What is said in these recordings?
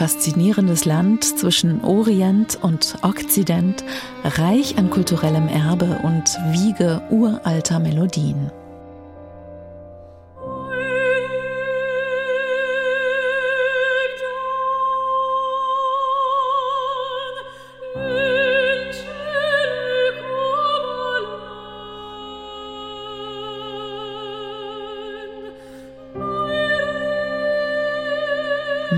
faszinierendes Land zwischen Orient und Okzident, reich an kulturellem Erbe und Wiege uralter Melodien.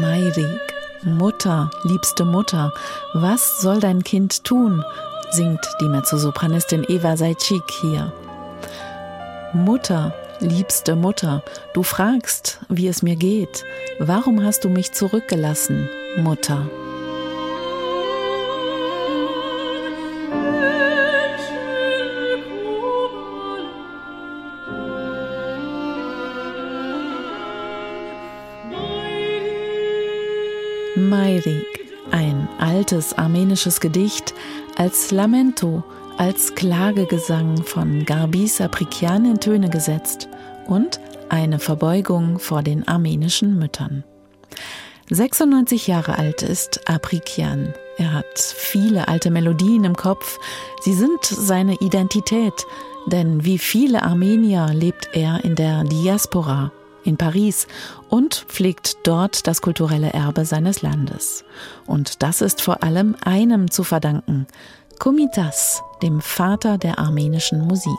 Mairik, Mutter, liebste Mutter, was soll dein Kind tun? singt die Mezzosopranistin Eva Seitschik hier. Mutter, liebste Mutter, du fragst, wie es mir geht. Warum hast du mich zurückgelassen, Mutter? Mairik, ein altes armenisches Gedicht, als Lamento, als Klagegesang von Garbis Aprikian in Töne gesetzt und eine Verbeugung vor den armenischen Müttern. 96 Jahre alt ist Aprikian. Er hat viele alte Melodien im Kopf. Sie sind seine Identität, denn wie viele Armenier lebt er in der Diaspora in Paris und pflegt dort das kulturelle Erbe seines Landes. Und das ist vor allem einem zu verdanken, Komitas, dem Vater der armenischen Musik.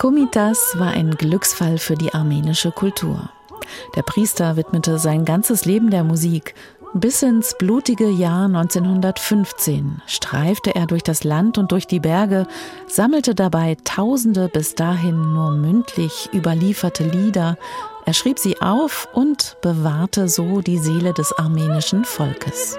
Komitas war ein Glücksfall für die armenische Kultur. Der Priester widmete sein ganzes Leben der Musik bis ins blutige Jahr 1915 streifte er durch das Land und durch die Berge, sammelte dabei tausende bis dahin nur mündlich überlieferte Lieder, er schrieb sie auf und bewahrte so die Seele des armenischen Volkes.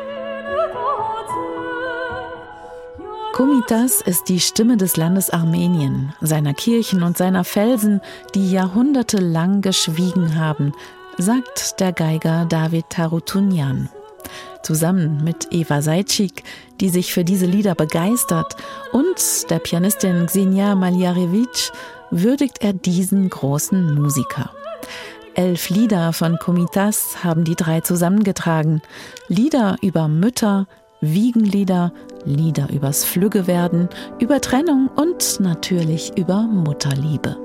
Komitas ist die Stimme des Landes Armenien, seiner Kirchen und seiner Felsen, die jahrhundertelang geschwiegen haben, sagt der Geiger David Tarutunian zusammen mit Eva Seitschik, die sich für diese Lieder begeistert, und der Pianistin Xenia Maljarewitsch würdigt er diesen großen Musiker. Elf Lieder von Komitas haben die drei zusammengetragen. Lieder über Mütter, Wiegenlieder, Lieder übers Flüggewerden, über Trennung und natürlich über Mutterliebe.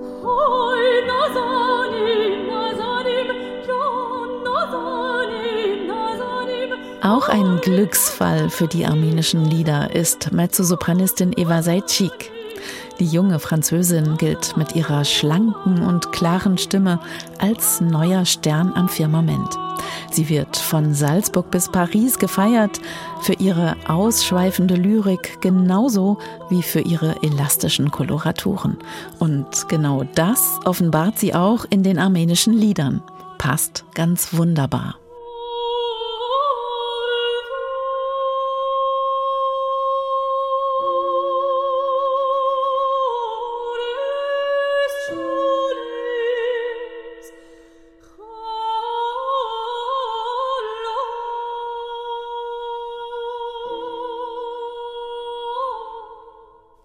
Auch ein Glücksfall für die armenischen Lieder ist Mezzosopranistin Eva Seitschik. Die junge Französin gilt mit ihrer schlanken und klaren Stimme als neuer Stern am Firmament. Sie wird von Salzburg bis Paris gefeiert für ihre ausschweifende Lyrik genauso wie für ihre elastischen Koloraturen. Und genau das offenbart sie auch in den armenischen Liedern. Passt ganz wunderbar.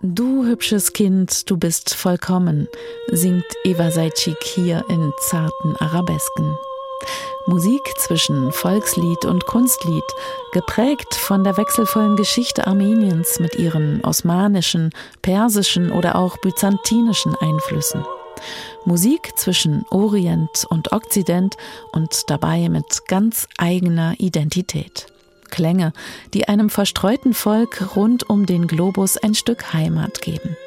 Du hübsches Kind, du bist vollkommen, singt Eva Seitschik hier in zarten Arabesken. Musik zwischen Volkslied und Kunstlied, geprägt von der wechselvollen Geschichte Armeniens mit ihren osmanischen, persischen oder auch byzantinischen Einflüssen. Musik zwischen Orient und Okzident und dabei mit ganz eigener Identität. Klänge, die einem verstreuten Volk rund um den Globus ein Stück Heimat geben.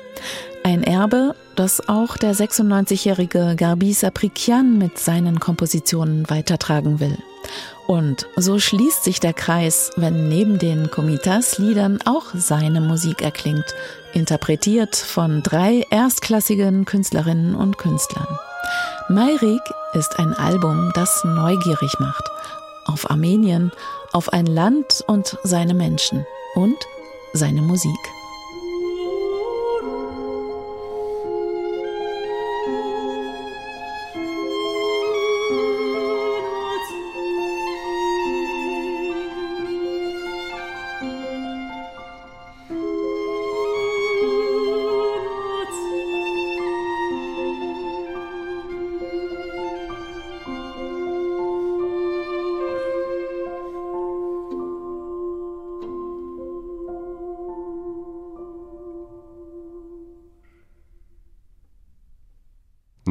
Ein Erbe, das auch der 96-jährige Garbis Aprikian mit seinen Kompositionen weitertragen will. Und so schließt sich der Kreis, wenn neben den Komitas-Liedern auch seine Musik erklingt, interpretiert von drei erstklassigen Künstlerinnen und Künstlern. Mayrik ist ein Album, das neugierig macht auf Armenien, auf ein Land und seine Menschen und seine Musik.